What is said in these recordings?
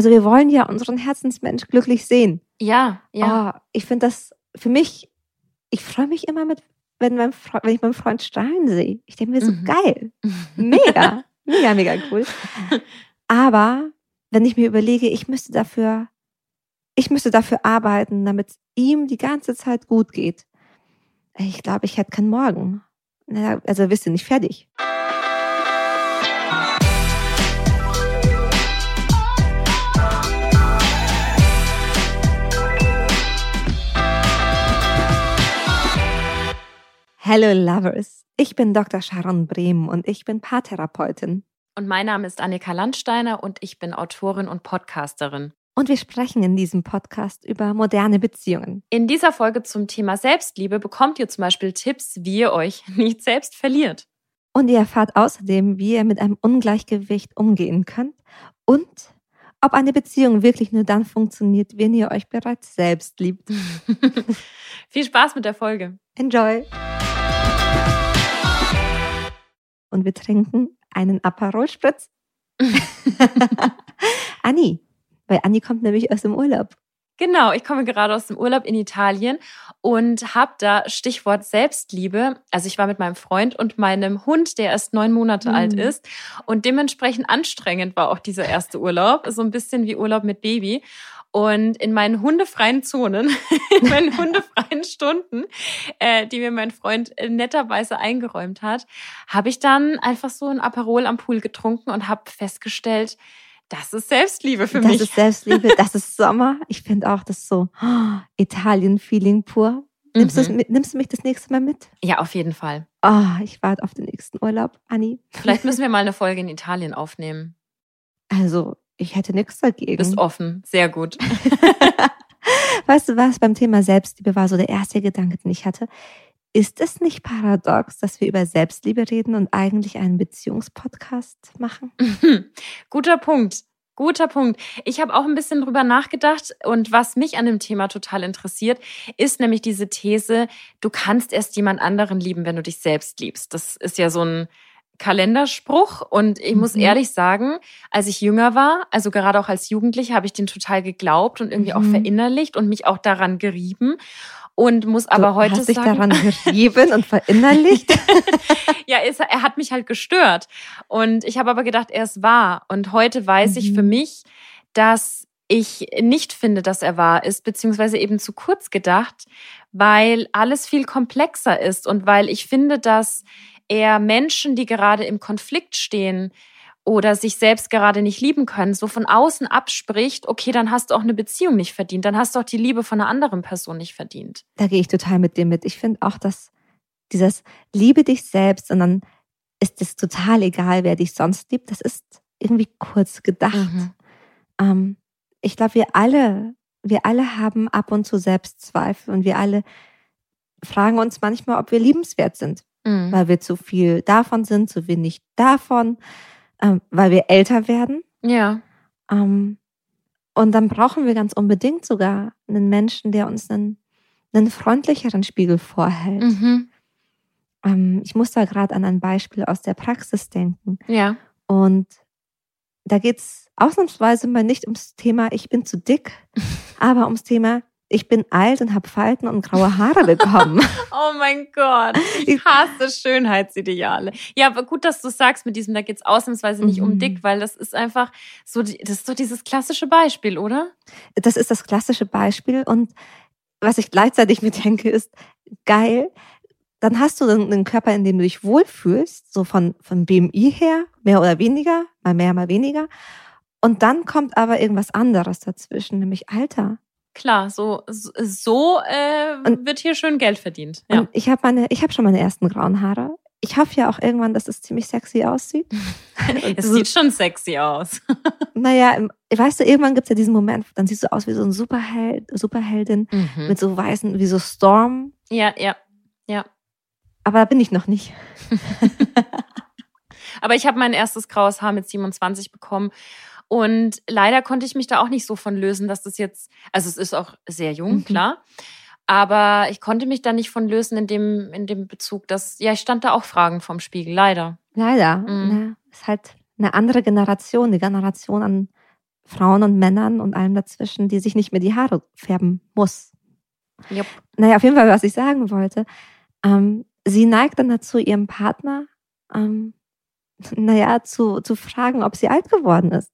also wir wollen ja unseren Herzensmensch glücklich sehen. Ja, ja. Oh, ich finde das für mich, ich freue mich immer mit, wenn, mein Freund, wenn ich meinen Freund strahlen sehe. Ich denke mir so, Mhm. geil. Mega, mega, mega cool. Aber wenn ich mir überlege, ich müsste dafür, ich müsste dafür arbeiten, damit es ihm die ganze Zeit gut geht. Ich glaube, ich hätte keinen Morgen. Also wisst ihr nicht fertig. Hello Lovers. Ich bin Dr. Sharon Brehm und ich bin Paartherapeutin. Und mein Name ist Annika Landsteiner und ich bin Autorin und Podcasterin. Und wir sprechen in diesem Podcast über moderne Beziehungen. In dieser Folge zum Thema Selbstliebe bekommt ihr zum Beispiel Tipps, wie ihr euch nicht selbst verliert. Und ihr erfahrt außerdem, wie ihr mit einem Ungleichgewicht umgehen könnt und ob eine Beziehung wirklich nur dann funktioniert, wenn ihr euch bereits selbst liebt. Viel Spaß mit der Folge. Enjoy! Und wir trinken einen Aperol Spritz. Anni, weil Anni kommt nämlich aus dem Urlaub. Genau, ich komme gerade aus dem Urlaub in Italien und habe da Stichwort Selbstliebe. Also ich war mit meinem Freund und meinem Hund, der erst neun Monate Mhm. alt ist. Und dementsprechend anstrengend war auch dieser erste Urlaub. So ein bisschen wie Urlaub mit Baby. Und in meinen hundefreien Zonen, in meinen hundefreien Stunden, äh, die mir mein Freund äh, netterweise eingeräumt hat, habe ich dann einfach so ein Aperol am Pool getrunken und habe festgestellt, das ist Selbstliebe für das mich. ist Selbstliebe, das ist Sommer. Ich finde auch das so oh, Italien-Feeling pur. Nimmst, Mhm. mit, nimmst du mich das nächste Mal mit? Ja, auf jeden Fall. Oh, ich warte auf den nächsten Urlaub, Anni. Vielleicht müssen wir mal eine Folge in Italien aufnehmen. Also, ich hätte nichts dagegen. Bist offen. Sehr gut. weißt du was, beim Thema Selbstliebe war so der erste Gedanke, den ich hatte. Ist es nicht paradox, dass wir über Selbstliebe reden und eigentlich einen Beziehungspodcast machen? Guter Punkt. Guter Punkt. Ich habe auch ein bisschen drüber nachgedacht und was mich an dem Thema total interessiert, ist nämlich diese These, du kannst erst jemand anderen lieben, wenn du dich selbst liebst. Das ist ja so ein Kalenderspruch und ich muss Mhm. ehrlich sagen, als ich jünger war, also gerade auch als Jugendliche, habe ich den total geglaubt und irgendwie auch Mhm. verinnerlicht und mich auch daran gerieben und muss aber du heute hast dich sagen, daran gerieben und verinnerlicht. ja, es, er hat mich halt gestört. Und ich habe aber gedacht, er ist wahr. Und heute weiß ich Mhm. für mich, dass ich nicht finde, dass er wahr ist, beziehungsweise eben zu kurz gedacht, weil alles viel komplexer ist und weil ich finde, dass er Menschen, die gerade im Konflikt stehen oder sich selbst gerade nicht lieben können, so von außen abspricht, okay, dann hast du auch eine Beziehung nicht verdient, dann hast du auch die Liebe von einer anderen Person nicht verdient. da gehe ich total mit dir mit. Ich finde auch, dass dieses Liebe dich selbst und dann ist es total egal, wer dich sonst liebt. Das ist irgendwie kurz gedacht. Mhm. Ähm, ich glaube, wir alle, wir alle haben ab und zu Selbstzweifel und wir alle fragen uns manchmal, ob wir liebenswert sind, Mhm. weil wir zu viel davon sind, zu wenig davon, ähm, weil wir älter werden. Ja. Ähm, und dann brauchen wir ganz unbedingt sogar einen Menschen, der uns einen, einen freundlicheren Spiegel vorhält. Mhm. Ähm, ich muss da gerade an ein Beispiel aus der Praxis denken. Ja. Und da geht's ausnahmsweise mal nicht ums Thema, ich bin zu dick, aber ums Thema, ich bin alt und habe Falten und graue Haare bekommen. Oh mein Gott, ich hasse Schönheitsideale. Ja, aber gut, dass du sagst mit diesem, da geht's ausnahmsweise nicht um Mhm. dick, weil das ist einfach so, das ist so dieses klassische Beispiel, oder? Das ist das klassische Beispiel. Und was ich gleichzeitig mir denke, ist geil. Dann hast du einen Körper, in dem du dich wohlfühlst, so von, von BMI her, mehr oder weniger, mal mehr, mal weniger. Und dann kommt aber irgendwas anderes dazwischen, nämlich Alter. Klar, so, so äh, Und- wird hier schön Geld verdient. Ja. Ich habe meine, ich habe schon meine ersten grauen Haare. Ich hoffe ja auch irgendwann, dass es ziemlich sexy aussieht. Es so- sieht schon sexy aus. Naja, weißt du, irgendwann gibt's ja diesen Moment, dann siehst du aus wie so ein Superheld, Superheldin Mhm. mit so weißen, wie so Storm. Ja, ja. Aber da bin ich noch nicht. Aber ich habe mein erstes graues Haar mit 27 bekommen. Und leider konnte ich mich da auch nicht so von lösen, dass das jetzt, also es ist auch sehr jung, Mhm. klar. Aber ich konnte mich da nicht von lösen in dem, in dem Bezug, dass, ja, ich stand da auch Fragen vom Spiegel, leider. Leider. Mhm. Ne? Ist halt eine andere Generation, die Generation an Frauen und Männern und allem dazwischen, die sich nicht mehr die Haare färben muss. Jupp. Naja, auf jeden Fall, was ich sagen wollte. Ähm, sie neigt dann dazu, ihrem Partner, ähm, naja, zu, zu fragen, ob sie alt geworden ist.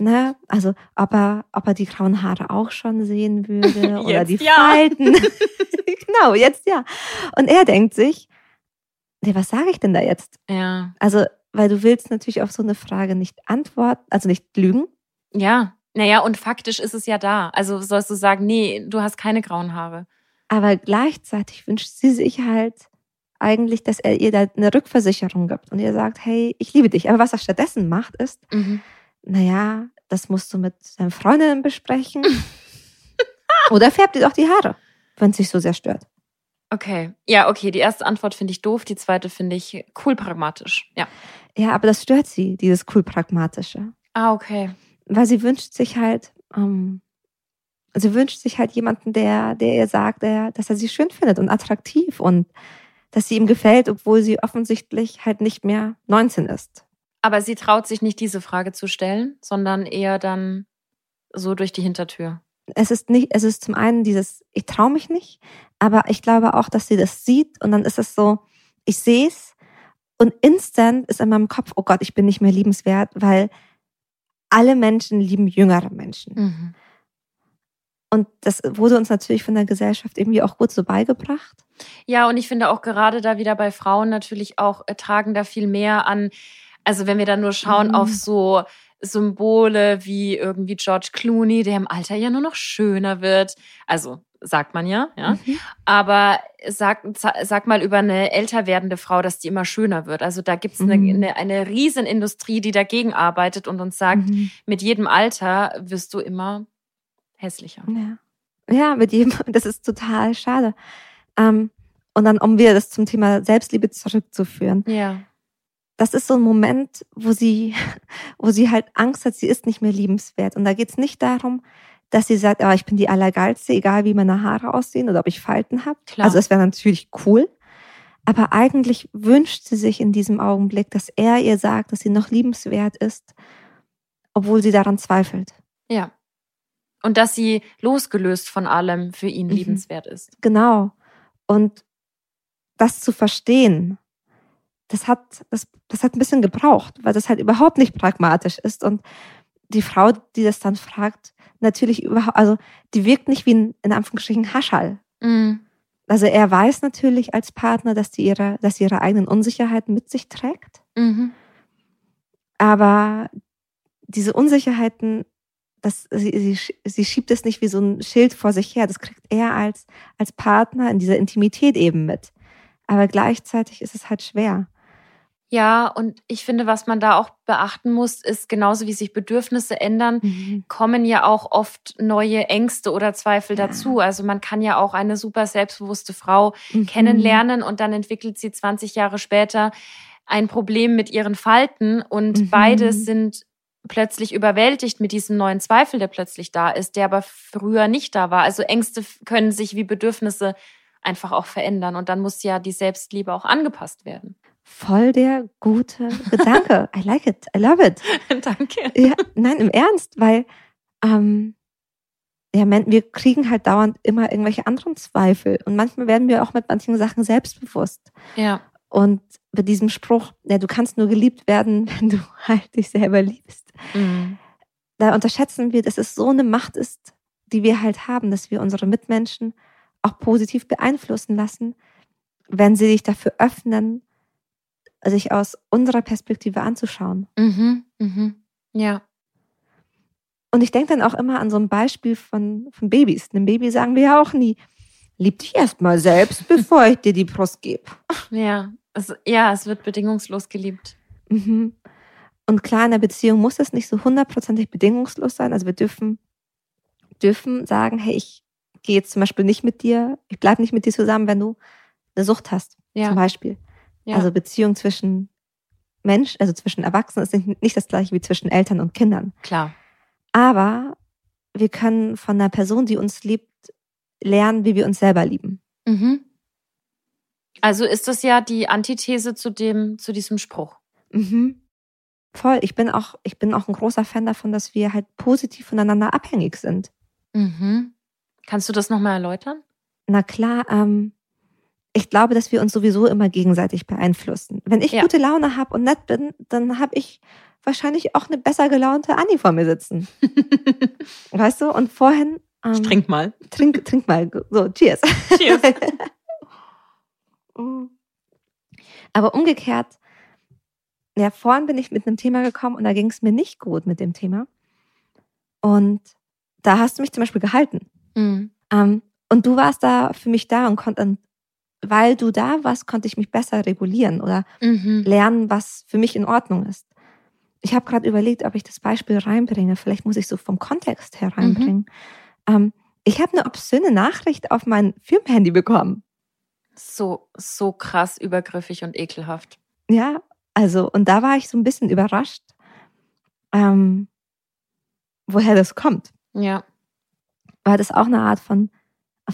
Ne? Also, ob er, ob er die grauen Haare auch schon sehen würde oder Jetzt die ja. Falten. genau, jetzt ja. Und er denkt sich, nee, was sage ich denn da jetzt? Ja. Also, weil du willst natürlich auf so eine Frage nicht antworten, also nicht lügen. Ja. Naja, und faktisch ist es ja da. Also sollst du sagen, nee, du hast keine grauen Haare. Aber gleichzeitig wünscht sie sich halt eigentlich, dass er ihr da eine Rückversicherung gibt und ihr sagt, hey, ich liebe dich. Aber was er stattdessen macht, ist, Mhm. Naja, das musst du mit deinen Freundinnen besprechen. Oder färbt dir doch die Haare, wenn es dich so sehr stört. Okay. Ja, okay. Die erste Antwort finde ich doof, die zweite finde ich cool pragmatisch. Ja. Ja, aber das stört sie, dieses cool pragmatische. Ah, okay. Weil sie wünscht sich halt, ähm, sie wünscht sich halt jemanden, der, der ihr sagt, der, dass er sie schön findet und attraktiv und dass sie ihm gefällt, obwohl sie offensichtlich halt nicht mehr 19 ist. Aber sie traut sich nicht, diese Frage zu stellen, sondern eher dann so durch die Hintertür. Es ist nicht, es ist zum einen dieses, ich traue mich nicht, aber ich glaube auch, dass sie das sieht und dann ist es so, ich sehe es und instant ist in meinem Kopf, oh Gott, ich bin nicht mehr liebenswert, weil alle Menschen lieben jüngere Menschen. Mhm. Und das wurde uns natürlich von der Gesellschaft irgendwie auch gut so beigebracht. Ja, und ich finde auch gerade da wieder bei Frauen natürlich auch äh, tragen da viel mehr an. Also wenn wir dann nur schauen Mhm. auf so Symbole wie irgendwie George Clooney, der im Alter ja nur noch schöner wird. Also sagt man ja, ja. Mhm. Aber sag, sag mal über eine älter werdende Frau, dass die immer schöner wird. Also da gibt's eine, Mhm. eine, eine Riesenindustrie, die dagegen arbeitet und uns sagt, Mhm. mit jedem Alter wirst du immer hässlicher. Ja. ja, mit jedem, das ist total schade. Ähm, und dann, um wieder das zum Thema Selbstliebe zurückzuführen. Ja. Das ist so ein Moment, wo sie, wo sie halt Angst hat, sie ist nicht mehr liebenswert. Und da geht's nicht darum, dass sie sagt, oh, ich bin die Allergeilste, egal wie meine Haare aussehen oder ob ich Falten habe. Also das wäre natürlich cool. Aber eigentlich wünscht sie sich in diesem Augenblick, dass er ihr sagt, dass sie noch liebenswert ist, obwohl sie daran zweifelt. Ja. Und dass sie losgelöst von allem für ihn Mhm. liebenswert ist. Genau. Und das zu verstehen, das hat, das, das hat ein bisschen gebraucht, weil das halt überhaupt nicht pragmatisch ist. Und die Frau, die das dann fragt, natürlich überhaupt, also die wirkt nicht wie ein, in Anführungsstrichen, Haschall. Mhm. Also er weiß natürlich als Partner, dass die ihre, dass sie ihre eigenen Unsicherheiten mit sich trägt. Mhm. Aber diese Unsicherheiten, das, sie, sie, sie schiebt es nicht wie so ein Schild vor sich her. Das kriegt er als, als Partner in dieser Intimität eben mit. Aber gleichzeitig ist es halt schwer. Ja, und ich finde, was man da auch beachten muss, ist genauso wie sich Bedürfnisse ändern, kommen ja auch oft neue Ängste oder Zweifel Ja. dazu. Also man kann ja auch eine super selbstbewusste Frau Mhm. kennenlernen und dann entwickelt sie 20 Jahre später ein Problem mit ihren Falten und Mhm. beide sind plötzlich überwältigt mit diesem neuen Zweifel, der plötzlich da ist, der aber früher nicht da war. Also Ängste können sich wie Bedürfnisse einfach auch verändern und dann muss ja die Selbstliebe auch angepasst werden. Voll der gute Gedanke. I like it. I love it. Danke. Ja, nein, im Ernst, weil ähm, ja, wir kriegen halt dauernd immer irgendwelche anderen Zweifel. Und manchmal werden wir auch mit manchen Sachen selbstbewusst. Ja. Und mit diesem Spruch, ja, du kannst nur geliebt werden, wenn du halt dich selber liebst. Mhm. Da unterschätzen wir, dass es so eine Macht ist, die wir halt haben, dass wir unsere Mitmenschen auch positiv beeinflussen lassen, wenn sie sich dafür öffnen, sich aus unserer Perspektive anzuschauen. Mhm. Mhm. Ja. Und ich denke dann auch immer an so ein Beispiel von, von Babys. Einem Baby sagen wir ja auch nie, lieb dich erst mal selbst, bevor ich dir die Brust gebe. Ja. Es, ja, es wird bedingungslos geliebt. Mhm. Und klar, in der Beziehung muss es nicht so hundertprozentig bedingungslos sein. Also wir dürfen, dürfen sagen, hey, ich gehe jetzt zum Beispiel nicht mit dir, ich bleibe nicht mit dir zusammen, wenn du eine Sucht hast, Ja. zum Beispiel. Ja. Also Beziehung zwischen Mensch, also zwischen Erwachsenen ist nicht nicht das gleiche wie zwischen Eltern und Kindern. klar. Aber wir können von einer Person, die uns liebt, lernen, wie wir uns selber lieben. Mhm. Also ist das ja die Antithese zu dem, zu diesem Spruch. Mhm. voll. Ich bin auch, ich bin auch ein großer Fan davon, dass wir halt positiv voneinander abhängig sind. Mhm. Kannst du das nochmal erläutern? Na klar, ähm, ich glaube, dass wir uns sowieso immer gegenseitig beeinflussen. Wenn ich Ja. gute Laune habe und nett bin, dann habe ich wahrscheinlich auch eine besser gelaunte Anni vor mir sitzen. Weißt du? Und vorhin. Ähm, trink mal. Trink, trink mal. So, cheers. Cheers. Aber umgekehrt, ja, vorhin bin ich mit einem Thema gekommen und da ging es mir nicht gut mit dem Thema. Und da hast du mich zum Beispiel gehalten. Mhm. Ähm, und du warst da für mich da und konnte, weil du da warst, konnte ich mich besser regulieren oder Mhm. lernen, was für mich in Ordnung ist. Ich habe gerade überlegt, ob ich das Beispiel reinbringe. Vielleicht muss ich so vom Kontext her reinbringen. Ähm, ich habe eine obszöne Nachricht auf mein Firmenhandy bekommen. So, so krass übergriffig und ekelhaft. Ja, also, und da war ich so ein bisschen überrascht, ähm, woher das kommt. Ja. Weil das auch eine Art von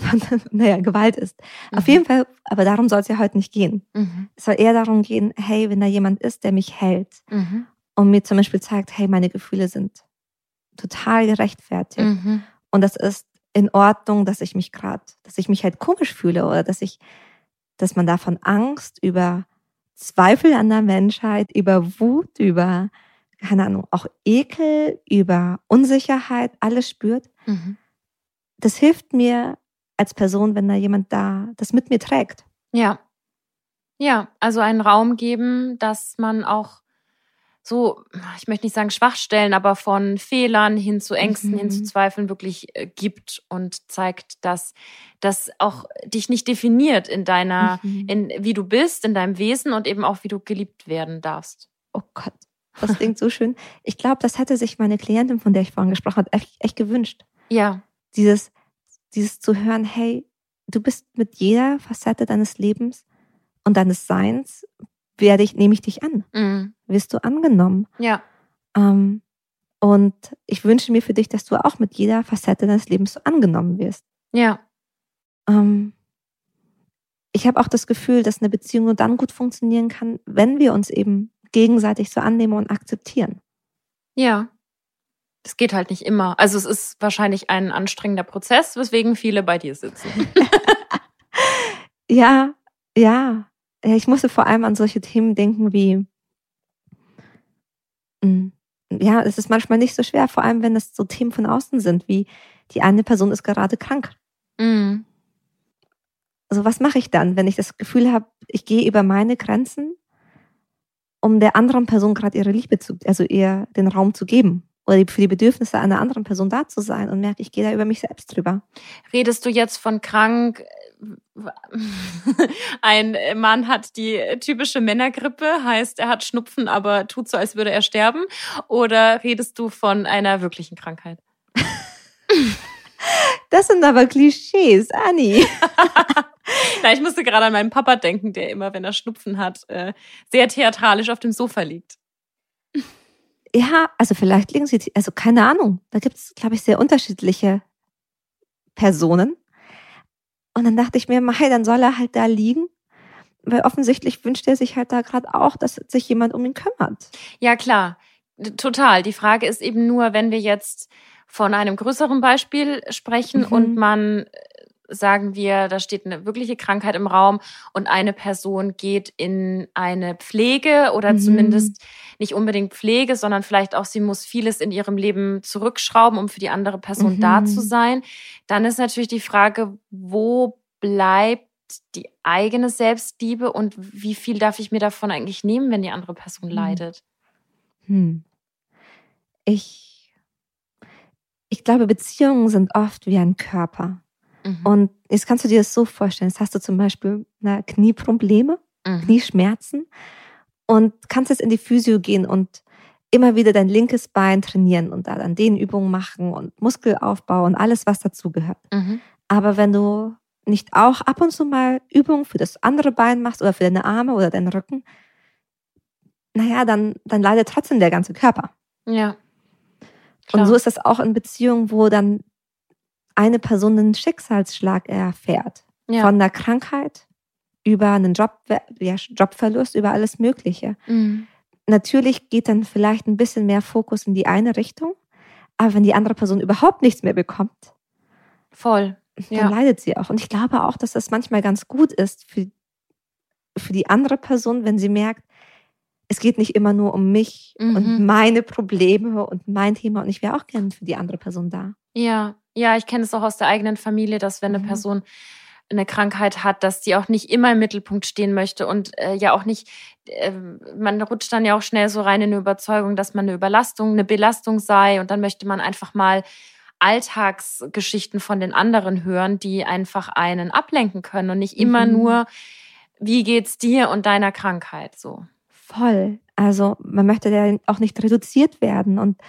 naja, Gewalt ist. Auf Mhm. jeden Fall, aber darum soll es ja heute nicht gehen. Mhm. Es soll eher darum gehen, hey, wenn da jemand ist, der mich hält Mhm. und mir zum Beispiel zeigt, hey, meine Gefühle sind total gerechtfertigt. Mhm. Und das ist in Ordnung, dass ich mich gerade, dass ich mich halt komisch fühle oder dass ich, dass man da von Angst über Zweifel an der Menschheit, über Wut, über, keine Ahnung, auch Ekel, über Unsicherheit, alles spürt. Mhm. Das hilft mir als Person, wenn da jemand da das mit mir trägt. Ja. Ja, also einen Raum geben, dass man auch so, ich möchte nicht sagen Schwachstellen, aber von Fehlern hin zu Ängsten, Mhm. hin zu Zweifeln wirklich äh, gibt und zeigt, dass das auch dich nicht definiert in deiner, Mhm. in wie du bist, in deinem Wesen und eben auch wie du geliebt werden darfst. Oh Gott, das klingt so schön. Ich glaube, das hätte sich meine Klientin, von der ich vorhin gesprochen habe, echt, echt gewünscht. Ja. Dieses, dieses zu hören, hey, du bist mit jeder Facette deines Lebens und deines Seins, werde ich, nehme ich dich an. Mhm. Wirst du angenommen. Ja. Ähm, und ich wünsche mir für dich, dass du auch mit jeder Facette deines Lebens so angenommen wirst. Ja. Ähm, ich habe auch das Gefühl, dass eine Beziehung nur dann gut funktionieren kann, wenn wir uns eben gegenseitig so annehmen und akzeptieren. Ja. Es geht halt nicht immer. Also es ist wahrscheinlich ein anstrengender Prozess, weswegen viele bei dir sitzen. Ja, ja. Ich musste vor allem an solche Themen denken wie, mm, ja, es ist manchmal nicht so schwer, vor allem wenn es so Themen von außen sind, wie die eine Person ist gerade krank. Mhm. Also was mache ich dann, wenn ich das Gefühl habe, ich gehe über meine Grenzen, um der anderen Person gerade ihre Liebe zu, also ihr den Raum zu geben oder für die Bedürfnisse einer anderen Person da zu sein und merke, ich gehe da über mich selbst drüber. Redest du jetzt von krank? Ein Mann hat die typische Männergrippe, heißt, er hat Schnupfen, aber tut so, als würde er sterben? Oder redest du von einer wirklichen Krankheit? Das sind aber Klischees, Anni. Na, ich musste gerade an meinen Papa denken, der immer, wenn er Schnupfen hat, äh, sehr theatralisch auf dem Sofa liegt. Ja, also vielleicht liegen sie, also keine Ahnung. Da gibt es, glaube ich, sehr unterschiedliche Personen. Und dann dachte ich mir, Mai, dann soll er halt da liegen. Weil offensichtlich wünscht er sich halt da gerade auch, dass sich jemand um ihn kümmert. Ja, klar. Total. Die Frage ist eben nur, wenn wir jetzt von einem größeren Beispiel sprechen Mhm. und man, äh, sagen wir, da steht eine wirkliche Krankheit im Raum und eine Person geht in eine Pflege oder Mhm. zumindest nicht unbedingt Pflege, sondern vielleicht auch sie muss vieles in ihrem Leben zurückschrauben, um für die andere Person Mhm. da zu sein. Dann ist natürlich die Frage, wo bleibt die eigene Selbstliebe und wie viel darf ich mir davon eigentlich nehmen, wenn die andere Person Mhm. leidet? Hm. Ich, ich glaube, Beziehungen sind oft wie ein Körper. Mhm. Und jetzt kannst du dir das so vorstellen. Jetzt hast du zum Beispiel na, Knieprobleme, Mhm. Knieschmerzen und kannst jetzt in die Physio gehen und immer wieder dein linkes Bein trainieren und da dann Dehnübungen machen und Muskelaufbau und alles, was dazugehört. Mhm. Aber wenn du nicht auch ab und zu mal Übungen für das andere Bein machst oder für deine Arme oder deinen Rücken, naja, dann, dann leidet trotzdem der ganze Körper. Ja. Und Klar. so ist das auch in Beziehungen, wo dann eine Person einen Schicksalsschlag erfährt. ja. Von der Krankheit über einen Job, ja, Jobverlust, über alles Mögliche. Mhm. natürlich geht dann vielleicht ein bisschen mehr Fokus in die eine Richtung, aber wenn die andere Person überhaupt nichts mehr bekommt, voll, dann ja. leidet sie auch. Und ich glaube auch, dass das manchmal ganz gut ist für, für die andere Person, wenn sie merkt, es geht nicht immer nur um mich mhm. und meine Probleme und mein Thema und ich wäre auch gern für die andere Person da. Ja, ja, ich kenne es auch aus der eigenen Familie, dass wenn eine mhm. Person eine Krankheit hat, dass die auch nicht immer im Mittelpunkt stehen möchte und äh, ja auch nicht, äh, man rutscht dann ja auch schnell so rein in eine Überzeugung, dass man eine Überlastung, eine Belastung sei und dann möchte man einfach mal Alltagsgeschichten von den anderen hören, die einfach einen ablenken können und nicht immer mhm. nur, wie geht's dir und deiner Krankheit so. Voll. Also man möchte ja auch nicht reduziert werden und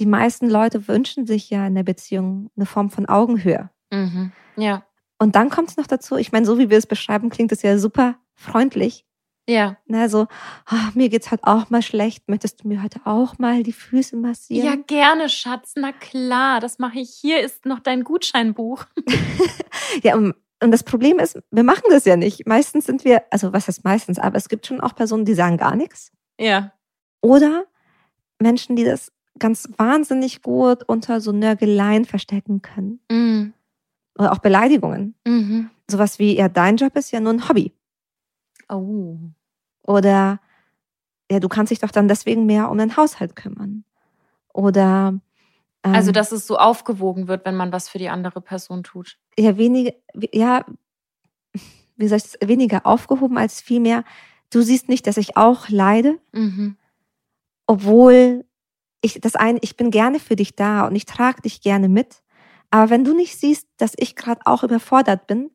die meisten Leute wünschen sich ja in der Beziehung eine Form von Augenhöhe. Mhm. Ja. Und dann kommt es noch dazu, ich meine, so wie wir es beschreiben, klingt es ja super freundlich. Ja. Na, so, oh, mir geht's heute auch mal schlecht. Möchtest du mir heute auch mal die Füße massieren? Ja, gerne, Schatz. Na klar, das mache ich. Hier ist noch dein Gutscheinbuch. ja, und, und das Problem ist, wir machen das ja nicht. Meistens sind wir, also was heißt meistens, aber es gibt schon auch Personen, die sagen gar nichts. Ja. Oder Menschen, die das ganz wahnsinnig gut unter so Nörgeleien verstecken können. Mhm. Oder auch Beleidigungen. Mhm. Sowas wie, ja, dein Job ist ja nur ein Hobby. Oh. Oder, ja, du kannst dich doch dann deswegen mehr um den Haushalt kümmern. Oder. Ähm, also, dass es so aufgewogen wird, wenn man was für die andere Person tut. Ja, weniger, ja, wie soll ich das, weniger aufgehoben als vielmehr, du siehst nicht, dass ich auch leide, mhm. obwohl ich das eine, ich bin gerne für dich da und ich trage dich gerne mit. Aber wenn du nicht siehst, dass ich gerade auch überfordert bin,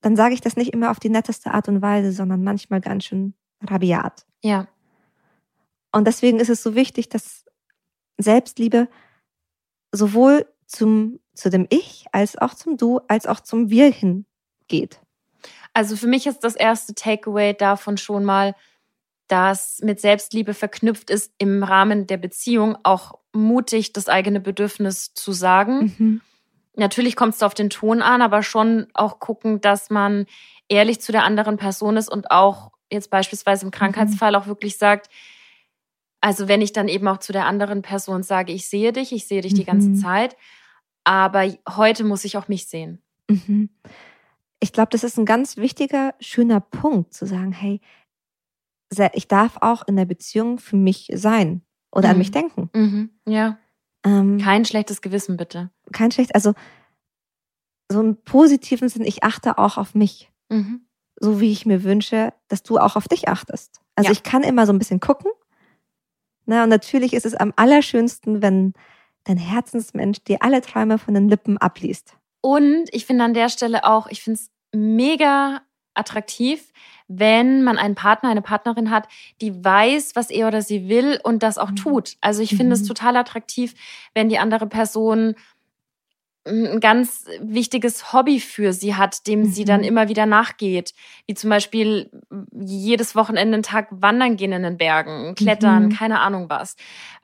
dann sage ich das nicht immer auf die netteste Art und Weise, sondern manchmal ganz schön rabiat. Ja. Und deswegen ist es so wichtig, dass Selbstliebe sowohl zum, zu dem Ich als auch zum Du als auch zum Wir hingeht. Also für mich ist das erste Takeaway davon schon mal, dass mit Selbstliebe verknüpft ist, im Rahmen der Beziehung auch mutig das eigene Bedürfnis zu sagen. Mhm. Natürlich kommt es auf den Ton an, aber schon auch gucken, dass man ehrlich zu der anderen Person ist und auch jetzt beispielsweise im mhm. Krankheitsfall mhm. auch wirklich sagt, also wenn ich dann eben auch zu der anderen Person sage, ich sehe dich, ich sehe dich mhm. die ganze mhm. Zeit, aber heute muss ich auch mich sehen. Mhm. Ich glaube, das ist ein ganz wichtiger, schöner Punkt zu sagen, hey, ich darf auch in der Beziehung für mich sein oder mhm. an mich denken. Mhm. Ja. Ähm, kein schlechtes Gewissen, bitte. Kein schlecht, also so im positiven Sinn, ich achte auch auf mich. Mhm. So wie ich mir wünsche, dass du auch auf dich achtest. Also ja. ich kann immer so ein bisschen gucken. Na, und natürlich ist es am allerschönsten, wenn dein Herzensmensch dir alle Träume von den Lippen abliest. Und ich finde an der Stelle auch, ich finde es mega attraktiv, wenn man einen Partner, eine Partnerin hat, die weiß, was er oder sie will und das auch mhm. tut. Also ich finde mhm. es total attraktiv, wenn die andere Person ein ganz wichtiges Hobby für sie hat, dem mhm. sie dann mhm. immer wieder nachgeht. Wie zum Beispiel jedes Wochenende einen Tag wandern gehen in den Bergen, klettern, mhm. keine Ahnung was.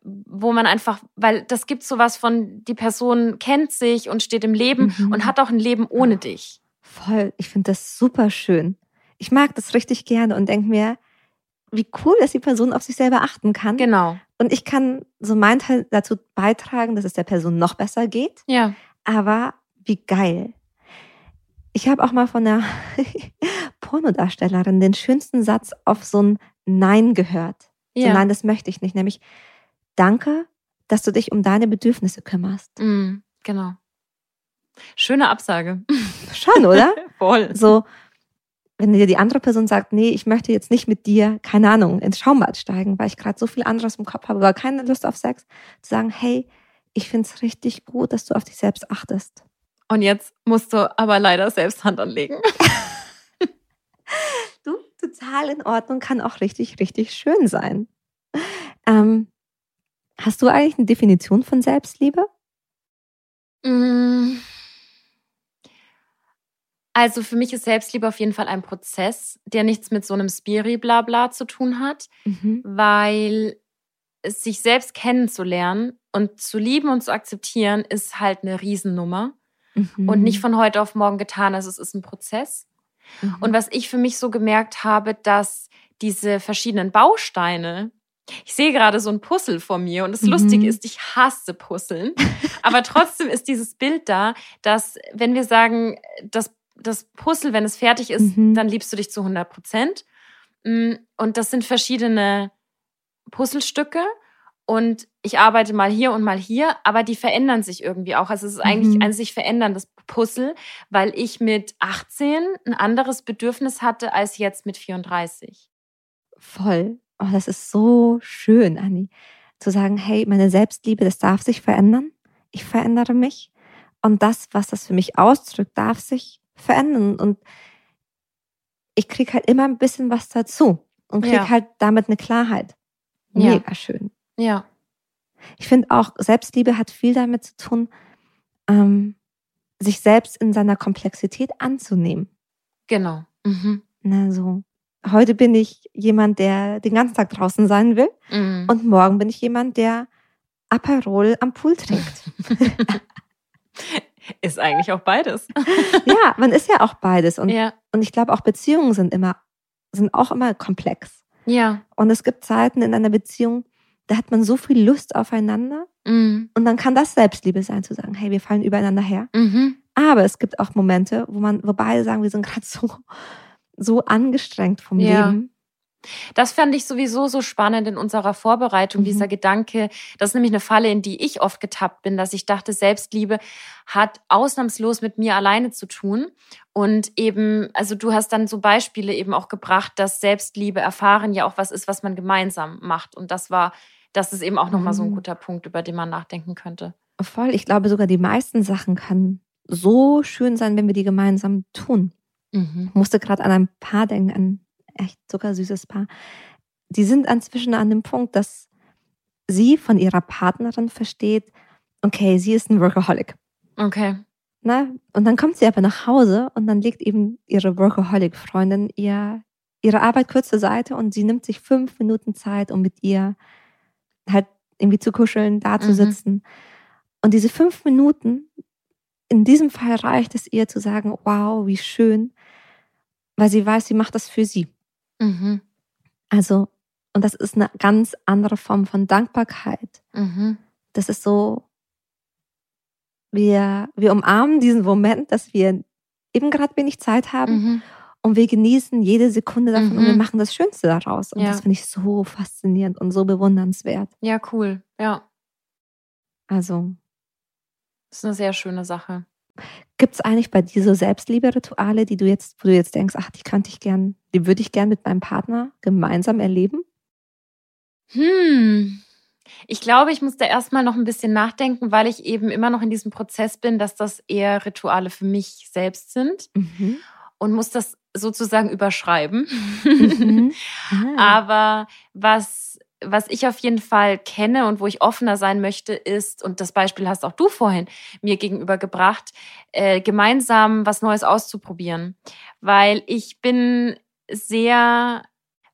Wo man einfach, weil das gibt sowas von, die Person kennt sich und steht im Leben mhm. und hat auch ein Leben ohne dich. Voll, ich finde das super schön. Ich mag das richtig gerne und denke mir, wie cool, dass die Person auf sich selber achten kann. Genau. Und ich kann so meinen Teil dazu beitragen, dass es der Person noch besser geht. Ja. Aber wie geil. Ich habe auch mal von einer Pornodarstellerin den schönsten Satz auf so ein Nein gehört. Ja. So, nein, das möchte ich nicht. Nämlich, danke, dass du dich um deine Bedürfnisse kümmerst. Mm, genau. Schöne Absage. Schon, oder? Voll. So, wenn dir die andere Person sagt, nee, ich möchte jetzt nicht mit dir, keine Ahnung, ins Schaumbad steigen, weil ich gerade so viel anderes im Kopf habe, aber keine Lust auf Sex, zu sagen, hey, ich finde es richtig gut, dass du auf dich selbst achtest. Und jetzt musst du aber leider selbst Hand anlegen. du, total in Ordnung, kann auch richtig, richtig schön sein. Ähm, hast du eigentlich eine Definition von Selbstliebe? Mmh. Also für mich ist Selbstliebe auf jeden Fall ein Prozess, der nichts mit so einem Spiri-Blabla zu tun hat, mhm. weil sich selbst kennenzulernen und zu lieben und zu akzeptieren ist halt eine Riesennummer mhm. und nicht von heute auf morgen getan. Also es ist ein Prozess. Mhm. Und was ich für mich so gemerkt habe, dass diese verschiedenen Bausteine Ich sehe gerade so ein Puzzle vor mir und das Mhm. Lustige ist, ich hasse Puzzeln. Aber trotzdem ist dieses Bild da, dass wenn wir sagen, das, das Puzzle, wenn es fertig ist, Mhm. dann liebst du dich zu 100 Prozent. Mm, Und das sind verschiedene Puzzlestücke und ich arbeite mal hier und mal hier, aber die verändern sich irgendwie auch. Also es ist eigentlich Mhm. ein sich veränderndes Puzzle, weil ich mit 18 ein anderes Bedürfnis hatte als jetzt mit 34. Voll. Oh, das ist so schön, Anni. Zu sagen, hey, meine Selbstliebe, das darf sich verändern. Ich verändere mich. Und das, was das für mich ausdrückt, darf sich verändern. Und ich krieg halt immer ein bisschen was dazu. Und krieg Ja. halt damit eine Klarheit. Ja. Mega schön. Ja. Ich finde auch, Selbstliebe hat viel damit zu tun, ähm, sich selbst in seiner Komplexität anzunehmen. Genau. Mhm. Na, so. Heute bin ich jemand, der den ganzen Tag draußen sein will. Mhm. Und morgen bin ich jemand, der Aperol am Pool trinkt. ist eigentlich auch beides. ja, man ist ja auch beides. Und, ja. und ich glaube, auch Beziehungen sind immer, sind auch immer komplex. Ja. Und es gibt Zeiten in einer Beziehung, da hat man so viel Lust aufeinander. Mhm. Und dann kann das Selbstliebe sein, zu sagen, hey, wir fallen übereinander her. Mhm. Aber es gibt auch Momente, wo man, wo beide sagen, wir sind gerade so, so angestrengt vom Ja. Leben. Das fand ich sowieso so spannend in unserer Vorbereitung, Mhm. dieser Gedanke. Das ist nämlich eine Falle, in die ich oft getappt bin, dass ich dachte, Selbstliebe hat ausnahmslos mit mir alleine zu tun. Und eben, also du hast dann so Beispiele eben auch gebracht, dass Selbstliebe erfahren ja auch was ist, was man gemeinsam macht. Und das war, das ist eben auch nochmal so ein Mhm. guter Punkt, über den man nachdenken könnte. Voll. Ich glaube sogar, die meisten Sachen können so schön sein, wenn wir die gemeinsam tun. Mhm. Ich musste gerade an ein Paar denken, an echt zuckersüßes Paar. Die sind inzwischen an dem Punkt, dass sie von ihrer Partnerin versteht, okay, sie ist ein Workaholic. Okay. Ne? Und dann kommt sie aber nach Hause und dann legt eben ihre Workaholic-Freundin ihr, ihre Arbeit kurz zur Seite und sie nimmt sich fünf Minuten Zeit, um mit ihr halt irgendwie zu kuscheln, da zu Mhm. sitzen. Und diese fünf Minuten, in diesem Fall reicht es ihr zu sagen, wow, wie schön, weil sie weiß, sie macht das für sie. Mhm. Also, und das ist eine ganz andere Form von Dankbarkeit. Mhm. Das ist so, wir, wir umarmen diesen Moment, dass wir eben gerade wenig Zeit haben Mhm. und wir genießen jede Sekunde davon und wir Mhm. machen das Schönste daraus. Und Ja. das finde ich so faszinierend und so bewundernswert. Ja, cool. Ja, Also, das ist eine sehr schöne Sache. Gibt es eigentlich bei dir so Selbstliebe-Rituale, die du jetzt, wo du jetzt denkst, ach, die könnte ich gern, die würde ich gern mit meinem Partner gemeinsam erleben? Hm. Ich glaube, ich muss da erstmal noch ein bisschen nachdenken, weil ich eben immer noch in diesem Prozess bin, dass das eher Rituale für mich selbst sind Mhm. und muss das sozusagen überschreiben. Mhm. Ah. Aber was, was ich auf jeden Fall kenne und wo ich offener sein möchte, ist, und das Beispiel hast auch du vorhin mir gegenüber gebracht, äh, gemeinsam was Neues auszuprobieren. Weil ich bin sehr,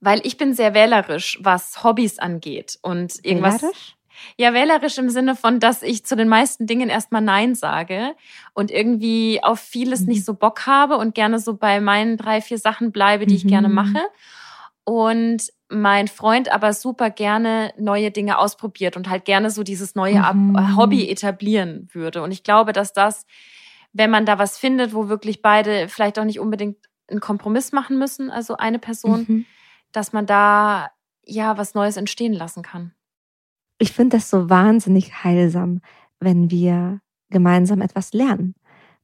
weil ich bin sehr wählerisch, was Hobbys angeht und irgendwas. Wählerisch? Ja, wählerisch im Sinne von, dass ich zu den meisten Dingen erstmal Nein sage und irgendwie auf vieles Mhm. nicht so Bock habe und gerne so bei meinen drei, vier Sachen bleibe, die ich Mhm. gerne mache. Und mein Freund aber super gerne neue Dinge ausprobiert und halt gerne so dieses neue Mhm. Hobby etablieren würde. Und ich glaube, dass das, wenn man da was findet, wo wirklich beide vielleicht auch nicht unbedingt einen Kompromiss machen müssen, also eine Person, Mhm. dass man da ja was Neues entstehen lassen kann. Ich finde das so wahnsinnig heilsam, wenn wir gemeinsam etwas lernen.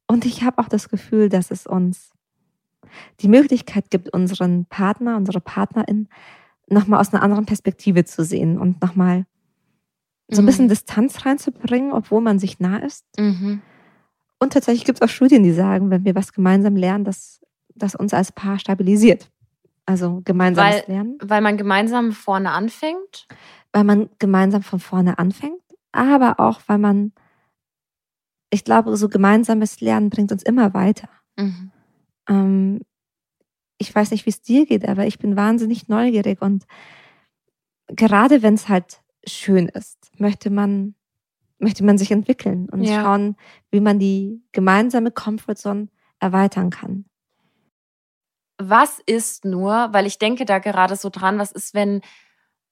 Und ich habe auch das Gefühl, dass es uns die Möglichkeit gibt, unseren Partner, unsere Partnerin nochmal aus einer anderen Perspektive zu sehen und nochmal so ein bisschen Mhm. Distanz reinzubringen, obwohl man sich nah ist. Mhm. Und tatsächlich gibt es auch Studien, die sagen, wenn wir was gemeinsam lernen, dass das uns als Paar stabilisiert. Also gemeinsames Weil- Lernen, Weil man gemeinsam vorne anfängt. weil man gemeinsam von vorne anfängt, aber auch, weil man, ich glaube, so gemeinsames Lernen bringt uns immer weiter. Mhm. Ähm, ich weiß nicht, wie es dir geht, aber ich bin wahnsinnig neugierig und gerade wenn es halt schön ist, möchte man, möchte man sich entwickeln und Ja. schauen, wie man die gemeinsame Comfortzone erweitern kann. Was ist nur, weil ich denke da gerade so dran, was ist, wenn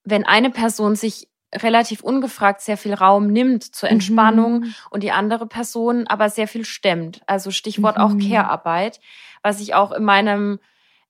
wenn eine Person sich relativ ungefragt sehr viel Raum nimmt zur Entspannung mhm. und die andere Person aber sehr viel stemmt. Also Stichwort mhm. auch Care-Arbeit, was ich auch in meinem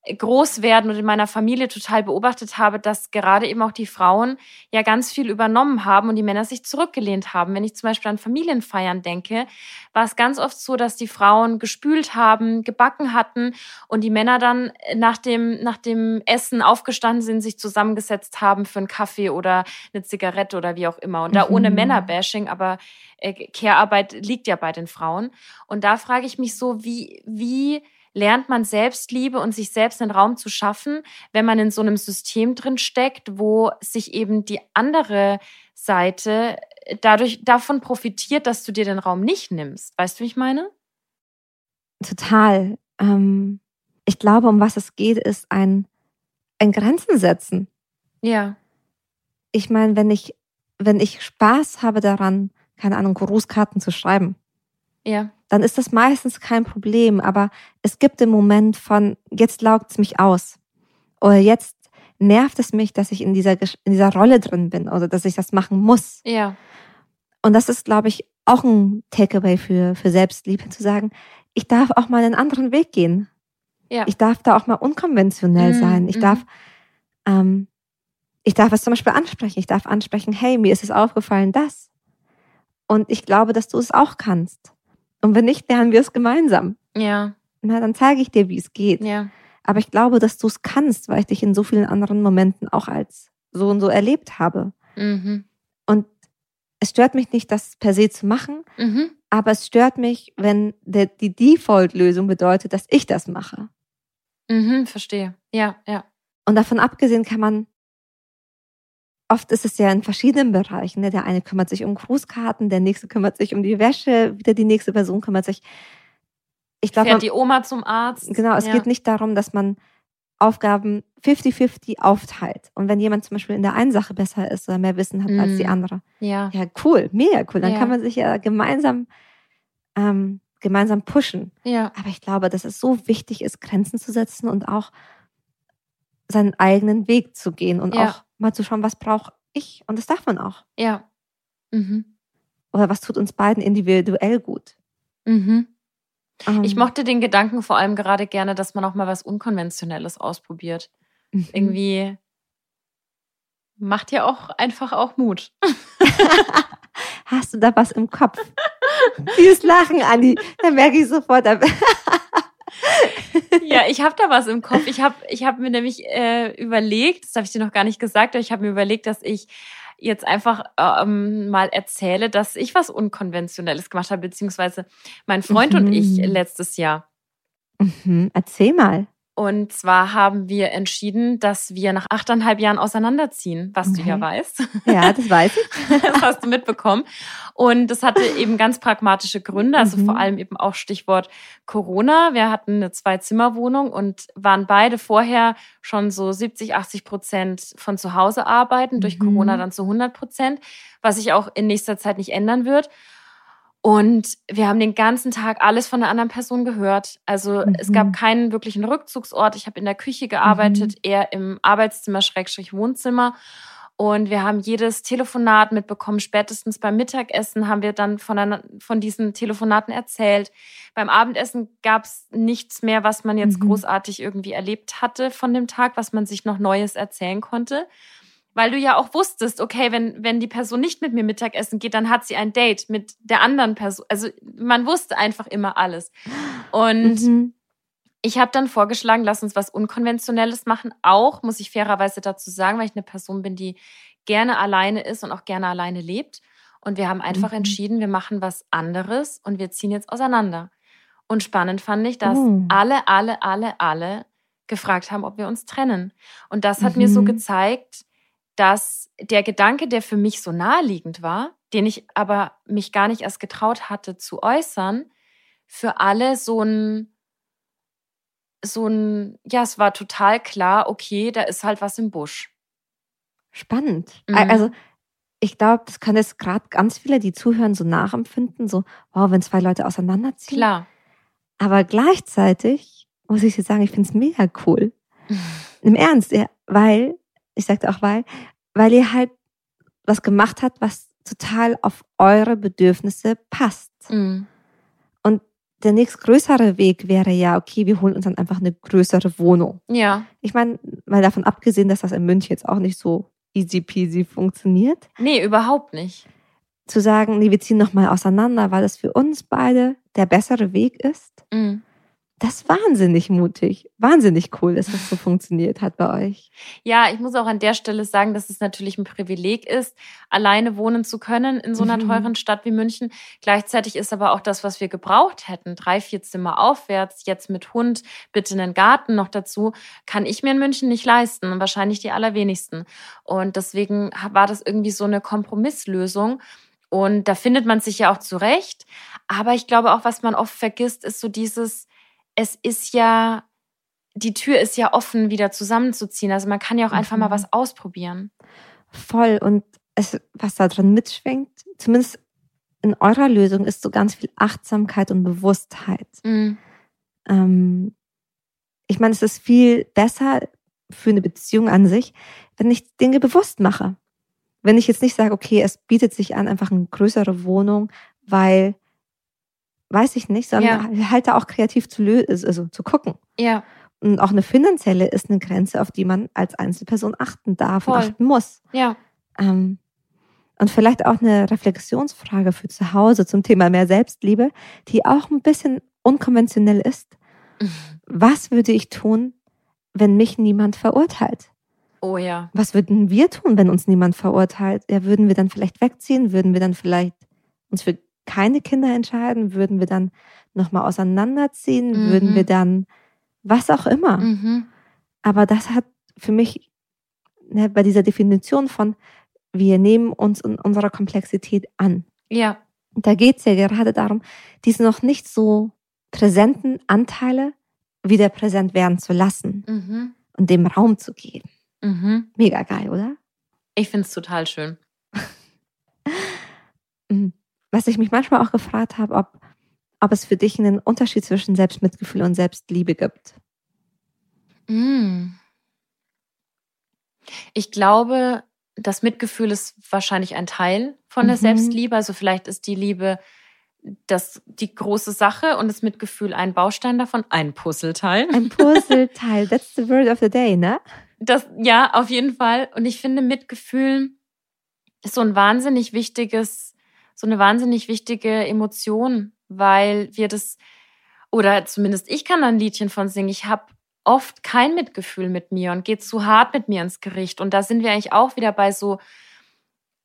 groß werden und in meiner Familie total beobachtet habe, dass gerade eben auch die Frauen ja ganz viel übernommen haben und die Männer sich zurückgelehnt haben. Wenn ich zum Beispiel an Familienfeiern denke, war es ganz oft so, dass die Frauen gespült haben, gebacken hatten und die Männer dann nach dem, nach dem Essen aufgestanden sind, sich zusammengesetzt haben für einen Kaffee oder eine Zigarette oder wie auch immer. Und da mhm. ohne Männerbashing, aber äh, Care-Arbeit liegt ja bei den Frauen. Und da frage ich mich so, wie, wie, lernt man Selbstliebe und sich selbst einen Raum zu schaffen, wenn man in so einem System drin steckt, wo sich eben die andere Seite dadurch davon profitiert, dass du dir den Raum nicht nimmst. Weißt du, wie ich meine? Total. Ähm, ich glaube, um was es geht, ist ein, ein Grenzen setzen. Ja. Ich meine, wenn ich, wenn ich Spaß habe daran, keine Ahnung, Grußkarten zu schreiben. Ja dann ist das meistens kein Problem. Aber es gibt den Moment von, jetzt laugt es mich aus. Oder jetzt nervt es mich, dass ich in dieser, in dieser Rolle drin bin oder dass ich das machen muss. Ja. Und das ist, glaube ich, auch ein Takeaway für, für Selbstliebe, zu sagen, ich darf auch mal einen anderen Weg gehen. Ja. Ich darf da auch mal unkonventionell mhm. sein. Ich mhm. darf, ähm, ich darf es zum Beispiel ansprechen. Ich darf ansprechen, hey, mir ist es aufgefallen, das. Und ich glaube, dass du es auch kannst. Und wenn nicht, lernen wir es gemeinsam. Ja. Na, dann zeige ich dir, wie es geht. Ja. Aber ich glaube, dass du es kannst, weil ich dich in so vielen anderen Momenten auch als so und so erlebt habe. Mhm. Und es stört mich nicht, das per se zu machen, mhm. aber es stört mich, wenn der, die Default-Lösung bedeutet, dass ich das mache. Mhm, verstehe. Ja, ja. Und davon abgesehen kann man oft ist es ja in verschiedenen Bereichen. Ne? Der eine kümmert sich um Grußkarten, der nächste kümmert sich um die Wäsche, wieder die nächste Person kümmert sich. Ich glaube, die Oma zum Arzt. Genau, es ja. geht nicht darum, dass man Aufgaben 50-50 aufteilt. Und wenn jemand zum Beispiel in der einen Sache besser ist oder mehr Wissen hat mm. als die mhm. andere, ja, ja cool, mega cool. Dann ja. kann man sich ja gemeinsam ähm, gemeinsam pushen. Ja. Aber ich glaube, dass es so wichtig ist, Grenzen zu setzen und auch seinen eigenen Weg zu gehen und ja. auch mal zu schauen, was brauche ich. Und das darf man auch. Ja. Mhm. Oder was tut uns beiden individuell gut. Mhm. Um. Ähm. Ich mochte den Gedanken vor allem gerade gerne, dass man auch mal was Unkonventionelles ausprobiert. Mhm. Irgendwie macht ja auch einfach auch Mut. Hast du da was im Kopf? Dieses Lachen, Anni, da merke ich sofort. Ja, ich habe da was im Kopf. Ich habe ich hab mir nämlich äh, überlegt, das habe ich dir noch gar nicht gesagt, aber ich habe mir überlegt, dass ich jetzt einfach ähm, mal erzähle, dass ich was Unkonventionelles gemacht habe, beziehungsweise mein Freund mhm. und ich mhm. letztes Jahr. Mhm. Erzähl mal. Und zwar haben wir entschieden, dass wir nach achteinhalb Jahren auseinanderziehen, was okay. du ja weißt. Ja, das weiß ich. das hast du mitbekommen. Und das hatte eben ganz pragmatische Gründe, also mhm. vor allem eben auch Stichwort Corona. Wir hatten eine Zwei-Zimmer-Wohnung und waren beide vorher schon so 70, 80 Prozent von zu Hause arbeiten, durch mhm. Corona dann zu 100 Prozent, was sich auch in nächster Zeit nicht ändern wird. Und wir haben den ganzen Tag alles von der anderen Person gehört. Also mhm. es gab mhm. keinen wirklichen Rückzugsort. Ich habe in der Küche gearbeitet, mhm. eher im Arbeitszimmer, Schrägstrich Wohnzimmer. Und wir haben jedes Telefonat mitbekommen. Spätestens beim Mittagessen haben wir dann von, einer, von diesen Telefonaten erzählt. Beim Abendessen gab es nichts mehr, was man jetzt mhm. großartig irgendwie erlebt hatte von dem Tag, was man sich noch Neues erzählen konnte weil du ja auch wusstest, okay, wenn, wenn die Person nicht mit mir Mittagessen geht, dann hat sie ein Date mit der anderen Person. Also man wusste einfach immer alles. Und mhm. ich habe dann vorgeschlagen, lass uns was Unkonventionelles machen. Auch, muss ich fairerweise dazu sagen, weil ich eine Person bin, die gerne alleine ist und auch gerne alleine lebt. Und wir haben einfach mhm. entschieden, wir machen was anderes und wir ziehen jetzt auseinander. Und spannend fand ich, dass oh. alle, alle, alle, alle gefragt haben, ob wir uns trennen. Und das hat mhm. mir so mhm. gezeigt, dass der Gedanke, der für mich so naheliegend war, den ich aber mich gar nicht erst getraut hatte zu äußern, für alle so ein, so ein, ja, es war total klar, okay, da ist halt was im Busch. Spannend. Mhm. Also, ich glaube, das können jetzt gerade ganz viele, die zuhören, so nachempfinden, so, wow, wenn zwei Leute auseinanderziehen. Klar. Aber gleichzeitig muss ich dir sagen, ich finde es mega cool. Im Ernst, ja, weil ich sagte auch weil, weil ihr halt was gemacht habt, was total auf eure Bedürfnisse passt. Mhm. Und der nächstgrößere Weg wäre ja, okay, wir holen uns dann einfach eine größere Wohnung. Ja. Ich meine, mal davon abgesehen, dass das in München jetzt auch nicht so easy peasy funktioniert, Nee, überhaupt nicht. zu sagen, nee, wir ziehen nochmal auseinander, weil es für uns beide der bessere Weg ist, Mhm. Das ist wahnsinnig mutig. Wahnsinnig cool, dass das so funktioniert hat bei euch. Ja, ich muss auch an der Stelle sagen, dass es natürlich ein Privileg ist, alleine wohnen zu können in so einer Mhm. teuren Stadt wie München. Gleichzeitig ist aber auch das, was wir gebraucht hätten, drei, vier Zimmer aufwärts, jetzt mit Hund, bitte einen Garten noch dazu, kann ich mir in München nicht leisten und wahrscheinlich die allerwenigsten. Und deswegen war das irgendwie so eine Kompromisslösung. Und da findet man sich ja auch zurecht. Aber ich glaube auch, was man oft vergisst, ist so dieses, es ist ja, die Tür ist ja offen, wieder zusammenzuziehen. Also man kann ja auch einfach Mhm. mal was ausprobieren. Voll. Und es, was da drin mitschwingt, zumindest in eurer Lösung, ist so ganz viel Achtsamkeit und Bewusstheit. Mhm. Ähm, ich meine, es ist viel besser für eine Beziehung an sich, wenn ich Dinge bewusst mache. Wenn ich jetzt nicht sage, okay, es bietet sich an, einfach eine größere Wohnung, weil, weiß ich nicht, sondern halt da auch kreativ zu, lö- also zu gucken. Ja, Und auch eine finanzielle ist eine Grenze, auf die man als Einzelperson achten darf und Voll. achten muss. ja. Ähm, und vielleicht auch eine Reflexionsfrage für zu Hause zum Thema mehr Selbstliebe, die auch ein bisschen unkonventionell ist. Was würde ich tun, wenn mich niemand verurteilt? Oh ja. Was würden wir tun, wenn uns niemand verurteilt? Ja, würden wir dann vielleicht wegziehen? Würden wir dann vielleicht uns für keine Kinder entscheiden? Würden wir dann nochmal auseinanderziehen? Mhm. Würden wir dann was auch immer? Mhm. Aber das hat für mich ne, bei dieser Definition von, wir nehmen uns in unserer Komplexität an. Ja, Da geht es ja gerade darum, diese noch nicht so präsenten Anteile wieder präsent werden zu lassen mhm. und dem Raum zu geben. Mhm. Mega geil, oder? Ich finde es total schön. Was ich mich manchmal auch gefragt habe, ob, ob es für dich einen Unterschied zwischen Selbstmitgefühl und Selbstliebe gibt. Mm. Ich glaube, das Mitgefühl ist wahrscheinlich ein Teil von der Mhm. Selbstliebe. Also vielleicht ist die Liebe das die große Sache und das Mitgefühl ein Baustein davon, ein Puzzleteil. Ein Puzzleteil, that's the word of the day, ne? Das, ja, auf jeden Fall. Und ich finde, Mitgefühl ist so ein wahnsinnig wichtiges, so eine wahnsinnig wichtige Emotion, weil wir das, oder zumindest ich kann da ein Liedchen von singen. Ich habe oft kein Mitgefühl mit mir und gehe zu hart mit mir ins Gericht. Und da sind wir eigentlich auch wieder bei so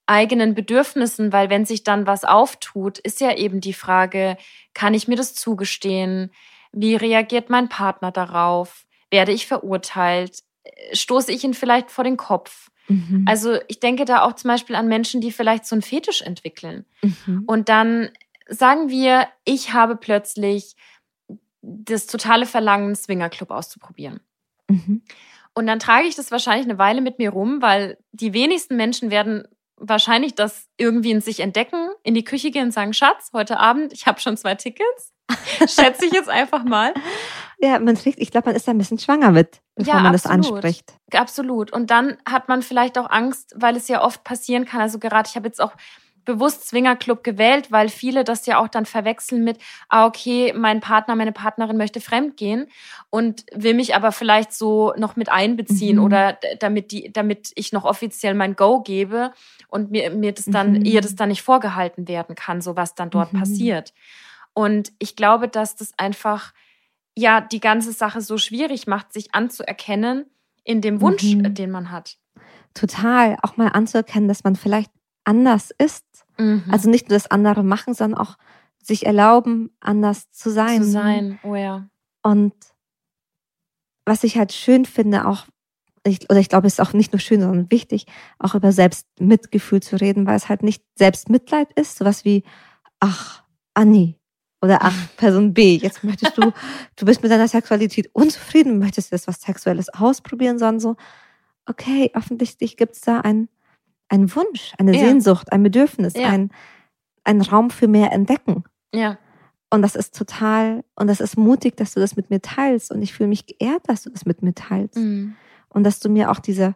eigenen Bedürfnissen, weil wenn sich dann was auftut, ist ja eben die Frage, kann ich mir das zugestehen? Wie reagiert mein Partner darauf? Werde ich verurteilt? Stoße ich ihn vielleicht vor den Kopf? Mhm. Also ich denke da auch zum Beispiel an Menschen, die vielleicht so einen Fetisch entwickeln. Mhm. Und dann sagen wir, ich habe plötzlich das totale Verlangen, einen Swingerclub auszuprobieren. Mhm. Und dann trage ich das wahrscheinlich eine Weile mit mir rum, weil die wenigsten Menschen werden wahrscheinlich das irgendwie in sich entdecken, in die Küche gehen und sagen, Schatz, heute Abend, ich habe schon zwei Tickets. Schätze ich jetzt einfach mal. Ja, man trägt, ich glaube, man ist da ein bisschen schwanger mit, bevor Ja, man das absolut. anspricht. Absolut. Und dann hat man vielleicht auch Angst, weil es ja oft passieren kann. Also gerade, ich habe jetzt auch bewusst Swingerclub gewählt, weil viele das ja auch dann verwechseln mit, ah, okay, mein Partner, meine Partnerin möchte fremdgehen und will mich aber vielleicht so noch mit einbeziehen Mhm. oder damit die, damit ich noch offiziell mein Go gebe und mir, mir das dann, Mhm. ihr das dann nicht vorgehalten werden kann, so was dann dort Mhm. passiert. Und ich glaube, dass das einfach, ja, die ganze Sache so schwierig macht, sich anzuerkennen in dem Wunsch, Mhm. den man hat. Total, auch mal anzuerkennen, dass man vielleicht anders ist. Mhm. Also nicht nur das andere machen, sondern auch sich erlauben, anders zu sein. zu sein, oh ja. Und was ich halt schön finde, auch, ich, oder ich glaube, es ist auch nicht nur schön, sondern wichtig, auch über Selbstmitgefühl zu reden, weil es halt nicht Selbstmitleid ist, sowas wie, ach, Anni oder ach, Person B, jetzt möchtest du, du bist mit deiner Sexualität unzufrieden, möchtest jetzt was Sexuelles ausprobieren, sondern so, okay, offensichtlich gibt es da ein, einen Wunsch, eine Ja. Sehnsucht, ein Bedürfnis, Ja. ein, ein Raum für mehr Entdecken. Ja, Und das ist total, und das ist mutig, dass du das mit mir teilst. Und ich fühle mich geehrt, dass du das mit mir teilst. mhm. Und dass du mir auch diese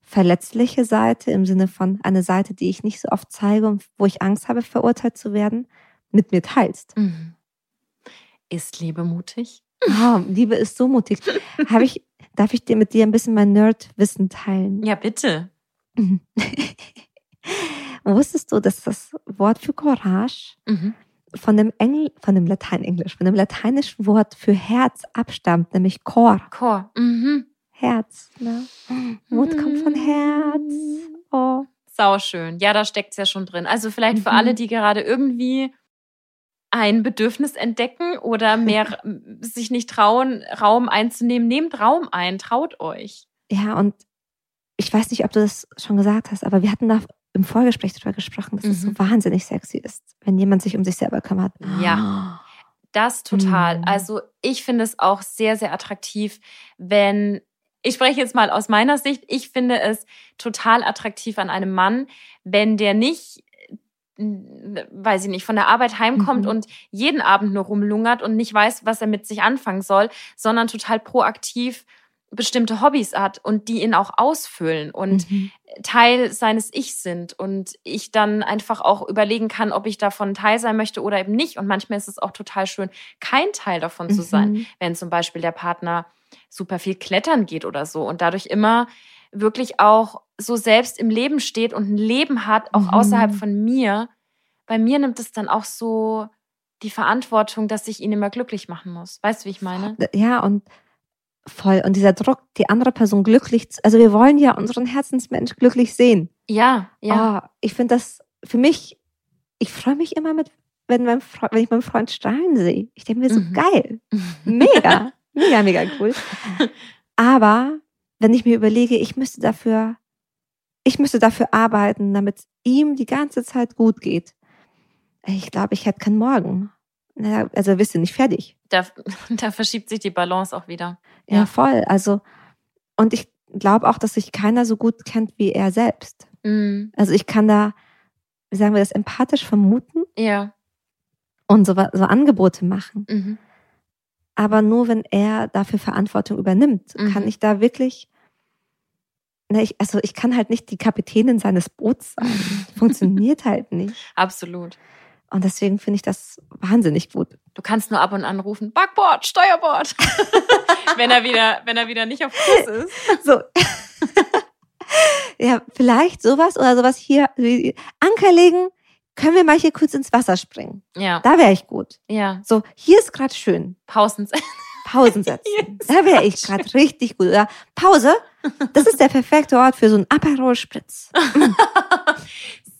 verletzliche Seite im Sinne von eine Seite, die ich nicht so oft zeige und wo ich Angst habe, verurteilt zu werden, mit mir teilst. Mhm. Ist Liebe mutig? Oh, Liebe ist so mutig. Habe ich, darf ich dir mit dir ein bisschen mein Nerdwissen teilen? Ja, bitte. Mhm. Wusstest du, dass das Wort für Courage Mhm. von dem Engl von dem Latein-Englisch, von dem lateinischen Wort für Herz abstammt, nämlich Cor, Chor. Mhm. Herz. Ne? Mut kommt von Herz. Oh. Sauschön. Ja, da steckt's ja schon drin. Also vielleicht für Mhm. alle, die gerade irgendwie ein Bedürfnis entdecken oder mehr sich nicht trauen, Raum einzunehmen, nehmt Raum ein, traut euch. Ja, und ich weiß nicht, ob du das schon gesagt hast, aber wir hatten da im Vorgespräch darüber gesprochen, dass es Mhm. so wahnsinnig sexy ist, wenn jemand sich um sich selber kümmert. Ja. Das total. Mhm. Also ich finde es auch sehr, sehr attraktiv, wenn, ich spreche jetzt mal aus meiner Sicht, ich finde es total attraktiv an einem Mann, wenn der nicht, weiß ich nicht, von der Arbeit heimkommt Mhm. und jeden Abend nur rumlungert und nicht weiß, was er mit sich anfangen soll, sondern total proaktiv bestimmte Hobbys hat und die ihn auch ausfüllen und Mhm. Teil seines Ichs sind und ich dann einfach auch überlegen kann, ob ich davon Teil sein möchte oder eben nicht. Und manchmal ist es auch total schön, kein Teil davon zu sein, Mhm. wenn zum Beispiel der Partner super viel klettern geht oder so und dadurch immer wirklich auch so selbst im Leben steht und ein Leben hat, auch Mhm. außerhalb von mir. Bei mir nimmt es dann auch so die Verantwortung, dass ich ihn immer glücklich machen muss. Weißt du, wie ich meine? Ja, und voll. Und dieser Druck, die andere Person glücklich, zu, also wir wollen ja unseren Herzensmensch glücklich sehen. Ja, ja. Oh, ich finde das für mich, ich freue mich immer mit, wenn, mein Fre wenn ich meinen Freund strahlen sehe. Ich denke mir so, Mhm. geil, mega, mega, mega cool. Aber wenn ich mir überlege, ich müsste dafür, ich müsste dafür arbeiten, damit ihm die ganze Zeit gut geht. Ich glaube, ich hätte keinen Morgen. Also bist du nicht fertig. Da, da verschiebt sich die Balance auch wieder. Ja, Ja. voll. Also, und ich glaube auch, dass sich keiner so gut kennt wie er selbst. Mhm. Also ich kann da, wie sagen wir das, empathisch vermuten Ja. und so, so Angebote machen. Mhm. Aber nur wenn er dafür Verantwortung übernimmt, Mhm. kann ich da wirklich, ne, ich, also ich kann halt nicht die Kapitänin seines Boots sein. Funktioniert halt nicht. Absolut. Und deswegen finde ich das wahnsinnig gut. Du kannst nur ab und an rufen, Backbord, Steuerbord. wenn er wieder, wenn er wieder nicht auf Kurs ist. So. ja, vielleicht sowas oder sowas hier, Anker legen, können wir mal hier kurz ins Wasser springen. Ja, Da wäre ich gut. ja. So, hier ist gerade schön. Pausen. Pausen setzen. Yes. Da wäre ich gerade richtig gut. Oder Pause, das ist der perfekte Ort für so einen Aperol Spritz.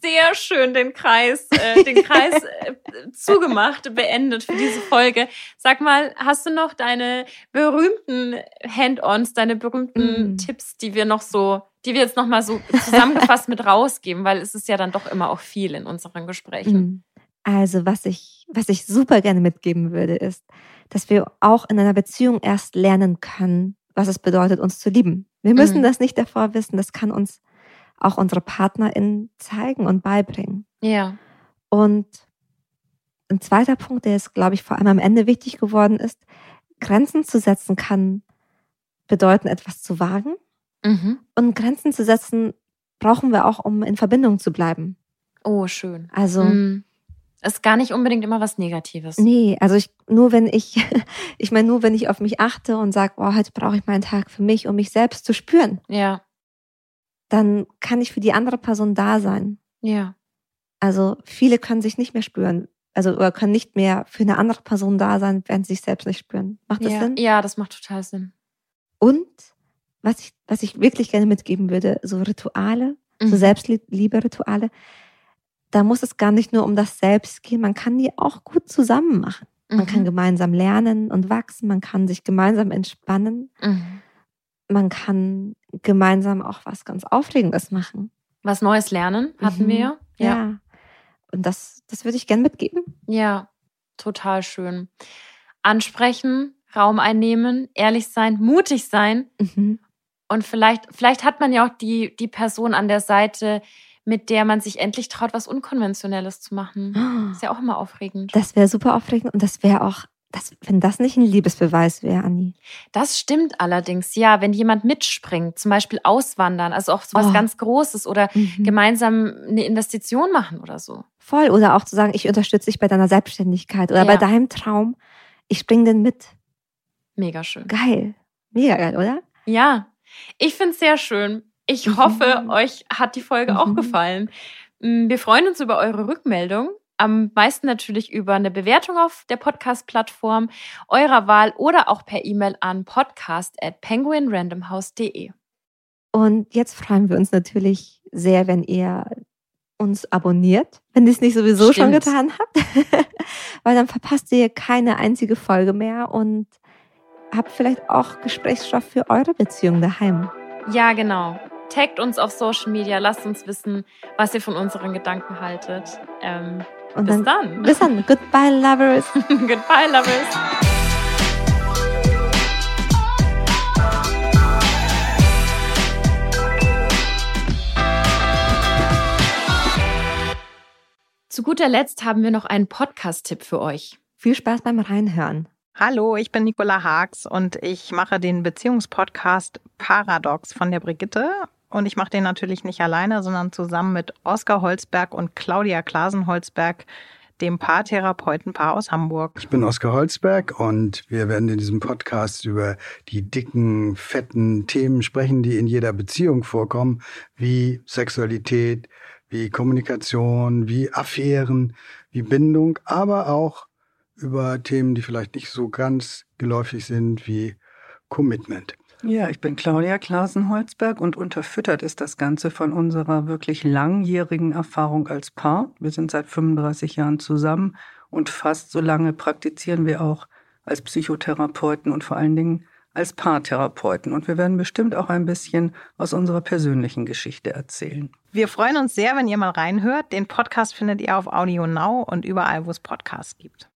Sehr schön den Kreis, äh, den Kreis äh, zugemacht, beendet für diese Folge. Sag mal, hast du noch deine berühmten Hand-ons, deine berühmten Mm. Tipps, die wir noch so, die wir jetzt noch mal so zusammengefasst mit rausgeben, weil es ist ja dann doch immer auch viel in unseren Gesprächen. Mhm. Also, was ich, was ich super gerne mitgeben würde, ist, dass wir auch in einer Beziehung erst lernen können, was es bedeutet, uns zu lieben. Wir müssen Mhm. das nicht davor wissen. Das kann uns auch unsere PartnerInnen zeigen und beibringen. Ja. Und ein zweiter Punkt, der jetzt, glaube ich, vor allem am Ende wichtig geworden ist, Grenzen zu setzen kann bedeuten, etwas zu wagen. Mhm. Und Grenzen zu setzen brauchen wir auch, um in Verbindung zu bleiben. Oh, schön. Also, Mm. Ist gar nicht unbedingt immer was Negatives. nee, also ich, nur wenn ich, ich meine, nur wenn ich auf mich achte und sage, oh, heute brauche ich meinen Tag für mich, um mich selbst zu spüren, Ja, dann kann ich für die andere Person da sein. ja. Also viele können sich nicht mehr spüren. Also oder können nicht mehr für eine andere Person da sein, wenn sie sich selbst nicht spüren. Macht das ja. Sinn? Ja, das macht total Sinn. Und was ich, was ich wirklich gerne mitgeben würde, so Rituale, so Mhm. Selbstliebe-Rituale, da muss es gar nicht nur um das Selbst gehen, man kann die auch gut zusammen machen. Man kann Mhm. gemeinsam lernen und wachsen, man kann sich gemeinsam entspannen, Mhm. man kann gemeinsam auch was ganz Aufregendes machen. Was Neues lernen, hatten Mhm. wir ja. Ja. Und das, das würde ich gerne mitgeben. Ja, total schön. Ansprechen, Raum einnehmen, ehrlich sein, mutig sein Mhm. und vielleicht, vielleicht hat man ja auch die, die Person an der Seite, mit der man sich endlich traut, was Unkonventionelles zu machen. Ist ja auch immer aufregend. Das wäre super aufregend und das wäre auch Das, wenn das nicht ein Liebesbeweis wäre, Anni. Das stimmt allerdings, ja. Wenn jemand mitspringt, zum Beispiel auswandern, also auch so was Oh. ganz Großes oder Mhm. gemeinsam eine Investition machen oder so. Voll. Oder auch zu sagen, ich unterstütze dich bei deiner Selbstständigkeit oder Ja. bei deinem Traum. Ich spring den mit. Mega schön. Geil. Mega geil, oder? Ja, ich finde es sehr schön. Ich Mhm. hoffe, euch hat die Folge auch Mhm. gefallen. Mm, Wir freuen uns über eure Rückmeldung. Am meisten natürlich über eine Bewertung auf der Podcast-Plattform eurer Wahl oder auch per E-Mail an podcast at penguinrandomhouse.de. Und jetzt freuen wir uns natürlich sehr, wenn ihr uns abonniert, wenn ihr es nicht sowieso schon Stimmt. getan habt. Weil dann verpasst ihr keine einzige Folge mehr und habt vielleicht auch Gesprächsstoff für eure Beziehung daheim. Ja, genau. Taggt uns auf Social Media, lasst uns wissen, was ihr von unseren Gedanken haltet. Ähm, Und bis dann, dann. bis dann. Goodbye, lovers. Goodbye, Lovers. Zu guter Letzt haben wir noch einen Podcast-Tipp für euch. Viel Spaß beim Reinhören. Hallo, ich bin Nicola Haags und ich mache den Beziehungspodcast Paradox von der Brigitte. Und ich mache den natürlich nicht alleine, sondern zusammen mit Oskar Holzberg und Claudia Klasen-Holzberg, dem Paartherapeutenpaar aus Hamburg. Ich bin Oskar Holzberg und wir werden in diesem Podcast über die dicken, fetten Themen sprechen, die in jeder Beziehung vorkommen, wie Sexualität, wie Kommunikation, wie Affären, wie Bindung, aber auch über Themen, die vielleicht nicht so ganz geläufig sind, wie Commitment. Ja, ich bin Claudia Klasen-Holzberg und unterfüttert ist das Ganze von unserer wirklich langjährigen Erfahrung als Paar. Wir sind seit 35 Jahren zusammen und fast so lange praktizieren wir auch als Psychotherapeuten und vor allen Dingen als Paartherapeuten. Und wir werden bestimmt auch ein bisschen aus unserer persönlichen Geschichte erzählen. Wir freuen uns sehr, wenn ihr mal reinhört. Den Podcast findet ihr auf Audio Now und überall, wo es Podcasts gibt.